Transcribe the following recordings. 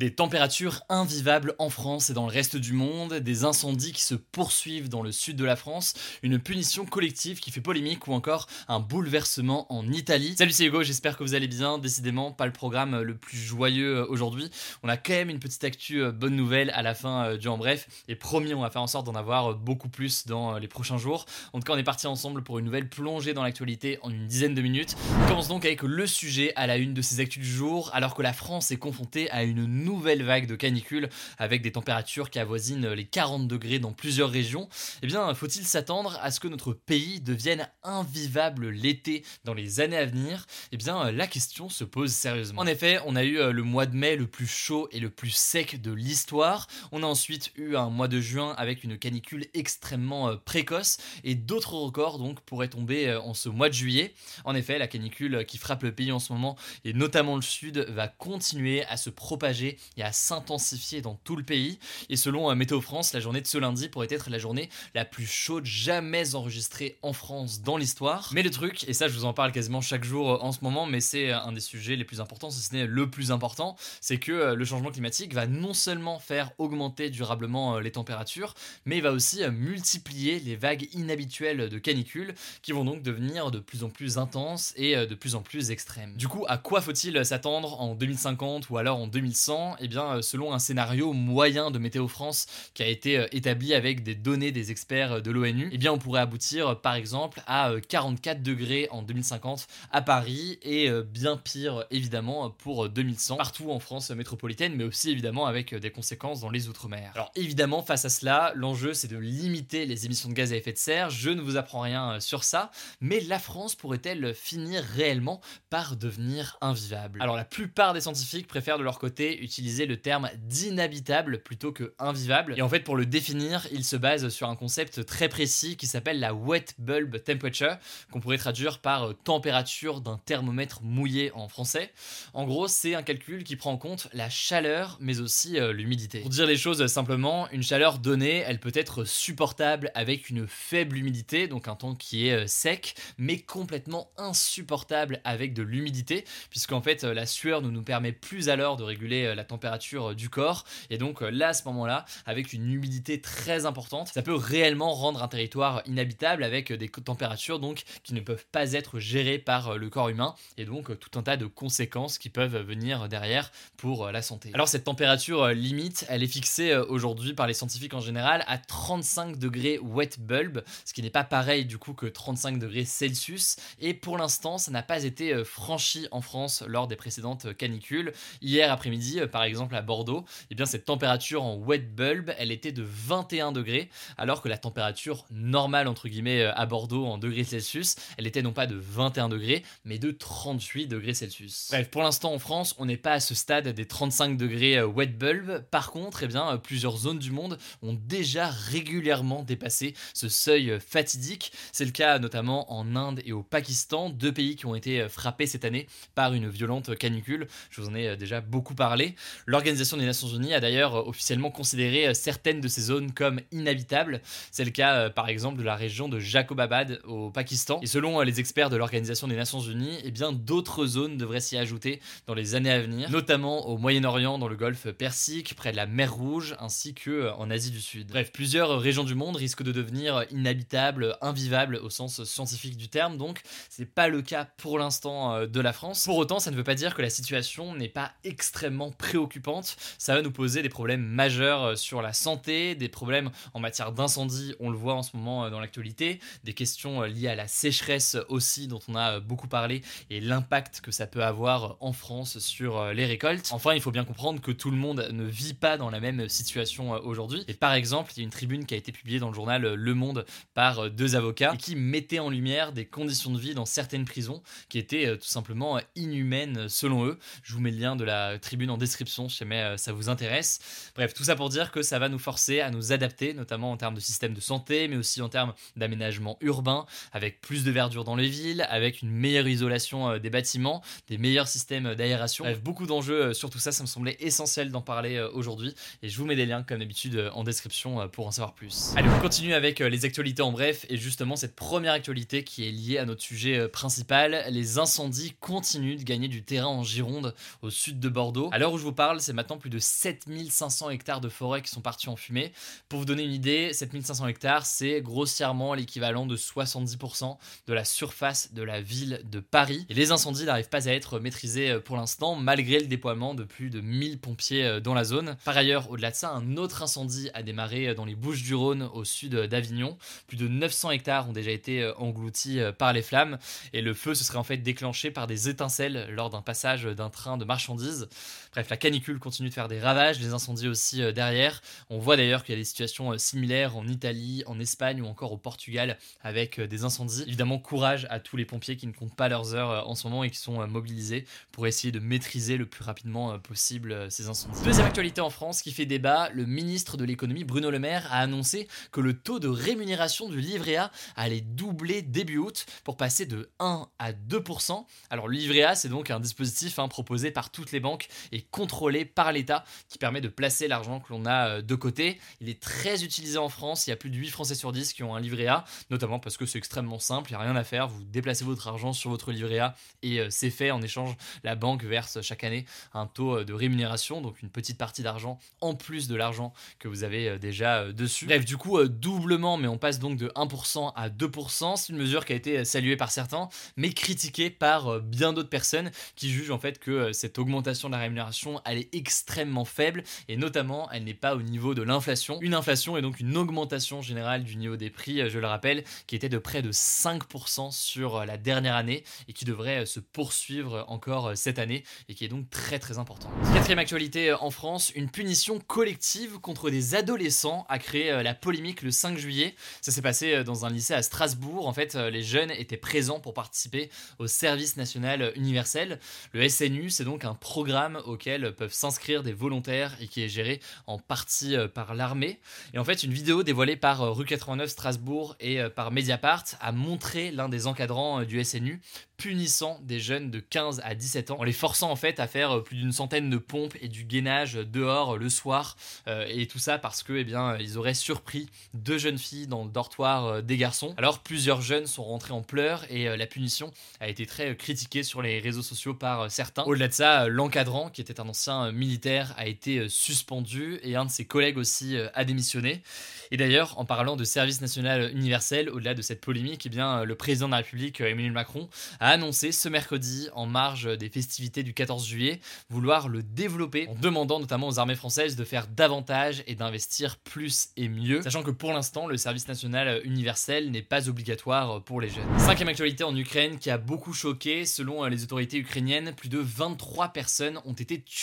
Des températures invivables en France et dans le reste du monde, des incendies qui se poursuivent dans le sud de la France, une punition collective qui fait polémique ou encore un bouleversement en Italie. Salut c'est Hugo, j'espère que vous allez bien. Décidément, pas le programme le plus joyeux euh, aujourd'hui. On a quand même une petite actu euh, bonne nouvelle à la fin euh, du en bref et promis, on va faire en sorte d'en avoir beaucoup plus dans les prochains jours. En tout cas, on est parti ensemble pour une nouvelle plongée dans l'actualité en une dizaine de minutes. On commence donc avec le sujet à la une de ces actus du jour alors que la France est confrontée à une nouvelle nouvelle vague de canicule avec des températures qui avoisinent les 40 degrés dans plusieurs régions, eh bien, faut-il s'attendre à ce que notre pays devienne invivable l'été dans les années à venir? Eh bien, la question se pose sérieusement. En effet, on a eu euh, le mois de mai le plus chaud et le plus sec de l'histoire. On a ensuite eu un mois de juin avec une canicule extrêmement euh, précoce et d'autres records donc pourraient tomber euh, en ce mois de juillet. En effet, la canicule qui frappe le pays en ce moment et notamment le sud va continuer à se propager et à s'intensifier dans tout le pays. Et selon euh, Météo France, la journée de ce lundi pourrait être la journée la plus chaude jamais enregistrée en France dans l'histoire. Mais le truc, et ça je vous en parle quasiment chaque jour euh, en ce moment, mais c'est euh, un des sujets les plus importants, si ce n'est le plus important, c'est que le changement climatique va non seulement faire augmenter durablement les températures, mais il va aussi multiplier les vagues inhabituelles de canicule qui vont donc devenir de plus en plus intenses et de plus en plus extrêmes. Du coup, à quoi faut-il s'attendre en 2050 ou alors en 2100 eh bien, euh, selon un scénario moyen de Météo France qui a été euh, établi avec des données des experts euh, de l'ONU, eh bien, on pourrait aboutir par exemple à 44 degrés en 2050 à Paris et bien pire évidemment pour 2100 partout en France métropolitaine, mais aussi évidemment avec des conséquences dans les Outre-mer. Alors évidemment, face à cela, l'enjeu c'est de limiter les émissions de gaz à effet de serre. Je ne vous apprends rien sur ça, mais la France pourrait-elle finir réellement par devenir invivable? Alors la plupart des scientifiques préfèrent de leur côté utiliser utiliser le terme d'inhabitable plutôt que invivable. Et en fait, pour le définir, il se base sur un concept très précis qui s'appelle la wet bulb temperature, qu'on pourrait traduire par euh, température d'un thermomètre mouillé en français. En gros, c'est un calcul qui prend en compte la chaleur, mais aussi euh, l'humidité. Pour dire les choses simplement, une chaleur donnée, elle peut être supportable avec une faible humidité, donc un temps qui est euh, sec, mais complètement insupportable avec de l'humidité, puisqu'en fait, la sueur ne nous permet plus alors de réguler la température euh, du corps. Et donc euh, là, à ce moment-là, avec une humidité très importante, ça peut réellement rendre un territoire inhabitable avec des températures donc qui ne peuvent pas être gérées par euh, le corps humain et donc tout un tas de conséquences qui peuvent venir derrière pour la santé. Alors cette température limite, elle est fixée aujourd'hui par les scientifiques en général à 35 degrés wet bulb, ce qui n'est pas pareil du coup que 35 degrés Celsius et pour l'instant, ça n'a pas été franchi en France lors des précédentes canicules. Hier après-midi, par exemple à Bordeaux, eh bien cette température en wet bulb, elle était de 21 degrés, alors que la température normale entre guillemets euh, à Bordeaux en degrés Celsius, elle était non pas de 21 degrés, mais de 38 degrés Celsius. Bref, pour l'instant en France, on n'est pas à ce stade des 35 degrés euh, wet bulb. Par contre, eh bien euh, plusieurs zones du monde ont déjà régulièrement dépassé ce seuil fatidique. C'est le cas notamment en Inde et au Pakistan, deux pays qui ont été frappés cette année par une violente canicule. Je vous en ai déjà beaucoup parlé. L'Organisation des Nations Unies a d'ailleurs euh, officiellement considéré euh, certaines de ces zones comme inhabitables. C'est le cas euh, par exemple de la région de Jacobabad au Pakistan. Et selon les experts de l'Organisation des Nations Unies, eh bien d'autres zones devraient s'y ajouter dans les années à venir, notamment au Moyen-Orient, dans le Golfe Persique, près de la mer Rouge, ainsi que en Asie du Sud. Bref, plusieurs régions du monde risquent de devenir inhabitables, invivables au sens scientifique du terme. Donc, c'est pas le cas pour l'instant de la France. Pour autant, ça ne veut pas dire que la situation n'est pas extrêmement préoccupante préoccupante, ça va nous poser des problèmes majeurs sur la santé, des problèmes en matière d'incendie, on le voit en ce moment dans l'actualité, des questions liées à la sécheresse aussi dont on a beaucoup parlé et l'impact que ça peut avoir en France sur les récoltes. Enfin, il faut bien comprendre que tout le monde ne vit pas dans la même situation aujourd'hui. Et par exemple, il y a une tribune qui a été publiée dans le journal Le Monde par deux avocats et qui mettait en lumière des conditions de vie dans certaines prisons qui étaient tout simplement inhumaines selon eux. Je vous mets le lien de la tribune en description si jamais ça vous intéresse. Bref, tout ça pour dire que ça va nous forcer à nous adapter, notamment en termes de système de santé, mais aussi en termes d'aménagement urbain, avec plus de verdure dans les villes, avec une meilleure isolation des bâtiments, des meilleurs systèmes d'aération. Bref, beaucoup d'enjeux sur tout ça, ça me semblait essentiel d'en parler aujourd'hui. Et je vous mets des liens, comme d'habitude, en description pour en savoir plus. Allez, on continue avec les actualités en bref, et justement cette première actualité qui est liée à notre sujet principal. Les incendies continuent de gagner du terrain en Gironde, au sud de Bordeaux. À l'heure où je vous parle, c'est maintenant plus de 7500 hectares de forêt qui sont partis en fumée. Pour vous donner une idée, 7500 hectares, c'est grossièrement l'équivalent de 70% de la surface de la ville de Paris. Et les incendies n'arrivent pas à être maîtrisés pour l'instant, malgré le déploiement de plus de 1000 pompiers dans la zone. Par ailleurs, au-delà de ça, un autre incendie a démarré dans les Bouches-du-Rhône, au sud d'Avignon. Plus de 900 hectares ont déjà été engloutis par les flammes, et le feu se serait en fait déclenché par des étincelles lors d'un passage d'un train de marchandises. Bref, la canicule continue de faire des ravages, les incendies aussi euh, derrière. On voit d'ailleurs qu'il y a des situations euh, similaires en Italie, en Espagne ou encore au Portugal avec euh, des incendies. Évidemment, courage à tous les pompiers qui ne comptent pas leurs heures en ce moment et qui sont mobilisés pour essayer de maîtriser le plus rapidement possible ces incendies. Deuxième actualité en France qui fait débat, le ministre de l'économie Bruno Le Maire a annoncé que le taux de rémunération du livret A allait doubler début août pour passer de 1 à 2%. Alors le livret A, c'est donc un dispositif hein, proposé par toutes les banques et contrôlé par l'État qui permet de placer l'argent que l'on a euh, de côté. Il est très utilisé en France, il y a plus de 8 Français sur 10 qui ont un livret A, notamment parce que c'est extrêmement simple, il n'y a rien à faire, vous déplacez votre argent sur votre livret A et euh, c'est fait. En échange, la banque verse chaque année un taux euh, de rémunération, donc une petite partie d'argent en plus de l'argent que vous avez déjà dessus. Bref, du coup, doublement, mais on passe donc de 1% à 2%. C'est une mesure qui a été saluée par certains, mais critiquée par bien d'autres personnes qui jugent en fait que cette augmentation de la rémunération, elle est extrêmement faible et notamment elle n'est pas au niveau de l'inflation. Une inflation est donc une augmentation générale du niveau des prix, je le rappelle, qui était de près de 5% sur la dernière année et qui devrait se poursuivre encore cette année et qui est donc très très important. Quatrième actualité en France, une punition collective contre des adolescents a créé la polémique le 5 juillet. Ça s'est passé dans un lycée à Strasbourg. En fait, les jeunes étaient présents pour participer au service national universel. Le SNU, c'est donc un programme auquel peuvent s'inscrire des volontaires et qui est géré en partie euh, par l'armée. Et en fait, une vidéo dévoilée par euh, Rue 89 Strasbourg et euh, par Mediapart a montré l'un des encadrants du SNU punissant des jeunes de 15 à 17 ans en les forçant en fait à faire plus d'une centaine de pompes et du gainage dehors le soir et tout ça parce que eh bien ils auraient surpris deux jeunes filles dans le dortoir des garçons. Alors plusieurs jeunes sont rentrés en pleurs et la punition a été très critiquée sur les réseaux sociaux par certains. Au-delà de ça, l'encadrant qui était un ancien militaire a été suspendu et un de ses collègues aussi a démissionné. Et d'ailleurs, en parlant de service national universel, au-delà de cette polémique, eh bien le président de la République Emmanuel Macron a annoncé ce mercredi, en marge des festivités du 14 juillet, vouloir le développer en demandant notamment aux armées françaises de faire davantage et d'investir plus et mieux, sachant que pour l'instant, le service national universel n'est pas obligatoire pour les jeunes. Cinquième actualité en Ukraine qui a beaucoup choqué, selon les autorités ukrainiennes, plus de 23 personnes ont été tuées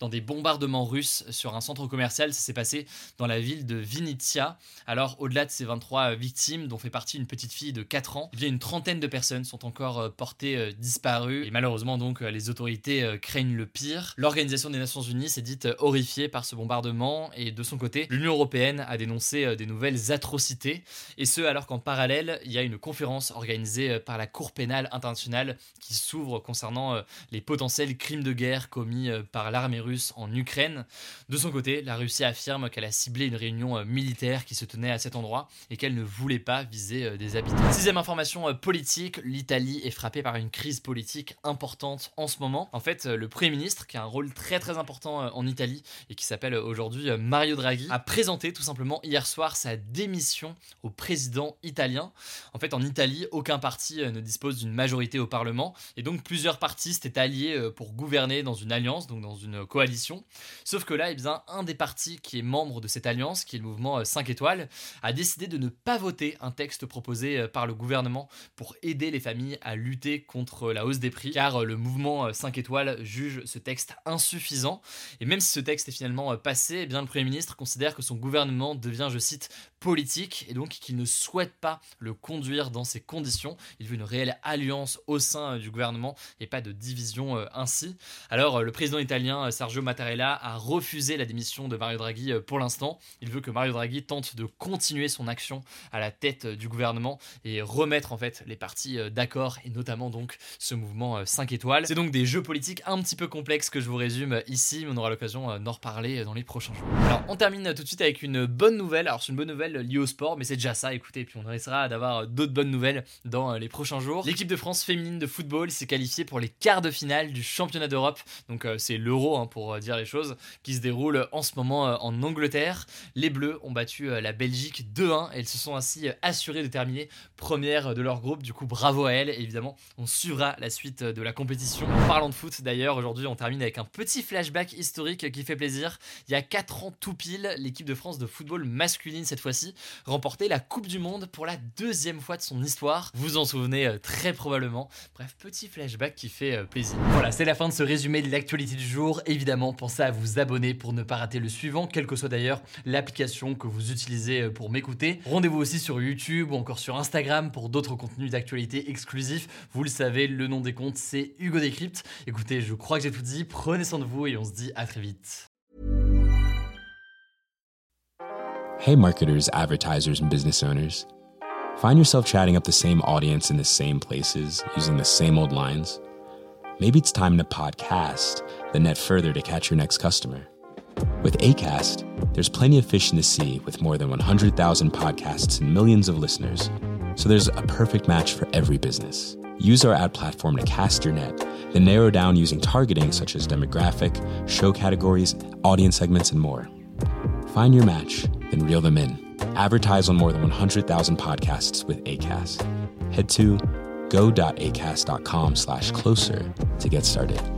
dans des bombardements russes sur un centre commercial. Ça s'est passé dans la ville de Vinnytsia. Alors, au-delà de ces 23 victimes, dont fait partie une petite fille de 4 ans, il y a une trentaine de personnes sont encore portées euh, disparues. Et malheureusement, donc, euh, les autorités euh, craignent le pire. L'Organisation des Nations Unies s'est dite horrifiée par ce bombardement et de son côté, l'Union Européenne a dénoncé des nouvelles atrocités. Et ce, alors qu'en parallèle, il y a une conférence organisée par la Cour pénale internationale qui s'ouvre concernant les potentiels crimes de guerre commis par l'armée russe en Ukraine. De son côté, la Russie affirme qu'elle a ciblé une réunion militaire qui se tenait à cet endroit et qu'elle ne voulait pas viser des habitants. Sixième information politique, l'Italie est frappée par une crise politique importante en ce moment. En fait, le Premier ministre, qui a un rôle très très important euh, en Italie et qui s'appelle aujourd'hui euh, Mario Draghi, a présenté tout simplement hier soir sa démission au président italien. En fait, en Italie, aucun parti euh, ne dispose d'une majorité au Parlement et donc plusieurs partis s'étaient alliés pour gouverner dans une alliance, dans une coalition. Sauf que là, eh bien, un des partis qui est membre de cette alliance, qui est le mouvement 5 étoiles, a décidé de ne pas voter un texte proposé par le gouvernement pour aider les familles à lutter contre la hausse des prix, car le mouvement 5 étoiles juge ce texte insuffisant. Et même si ce texte est finalement passé, eh bien, le Premier ministre considère que son gouvernement devient, je cite, politique et donc qu'il ne souhaite pas le conduire dans ces conditions. Il veut une réelle alliance au sein euh, du gouvernement et pas de division euh, ainsi. Alors euh, le président italien Sergio Mattarella a refusé la démission de Mario Draghi pour l'instant. Il veut que Mario Draghi tente de continuer son action à la tête du gouvernement et remettre en fait les partis d'accord et notamment donc ce mouvement 5 étoiles. C'est donc des jeux politiques un petit peu complexes que je vous résume ici, mais on aura l'occasion d'en reparler dans les prochains jours. Alors on termine tout de suite avec une bonne nouvelle. Alors c'est une bonne nouvelle lié au sport, mais c'est déjà ça, écoutez, puis on essaiera d'avoir d'autres bonnes nouvelles dans euh, les prochains jours. L'équipe de France féminine de football s'est qualifiée pour les quarts de finale du championnat d'Europe, donc euh, l'Euro hein, pour euh, dire les choses, qui se déroule en ce moment en Angleterre. Les Bleus ont battu la Belgique 2-1 et elles se sont ainsi assurées de terminer première de leur groupe, du coup bravo à elles, évidemment on suivra la suite de la compétition. Parlant de foot d'ailleurs, aujourd'hui on termine avec un petit flashback historique qui fait plaisir. Il y a 4 ans tout pile, l'équipe de France de football masculine cette fois-ci remporter la Coupe du Monde pour la deuxième fois de son histoire. Vous en souvenez euh, très probablement. Bref, petit flashback qui fait euh, plaisir. Voilà, c'est la fin de ce résumé de l'actualité jour. Évidemment, pensez à vous abonner pour ne pas rater le suivant, quelle que soit d'ailleurs l'application que vous utilisez euh, pour m'écouter. Rendez-vous aussi sur YouTube ou encore sur Instagram pour d'autres contenus d'actualité exclusifs. Vous le savez, le nom des comptes, c'est Hugo Décrypte. Écoutez, je crois que j'ai tout dit. Prenez soin de vous et on se dit à très vite. Hey, marketers, advertisers, business owners. Find yourself chatting up the same audience in the same places, using the same old lines? Maybe it's time to podcast, the net further to catch your next customer. With ACAST, there's plenty of fish in the sea with more than 100,000 podcasts and millions of listeners. So there's a perfect match for every business. Use our ad platform to cast your net, then narrow down using targeting such as demographic, show categories, audience segments, and more. Find your match, then reel them in. Advertise on more than 100,000 podcasts with ACAST. Head to go.acast.com slash closer to get started.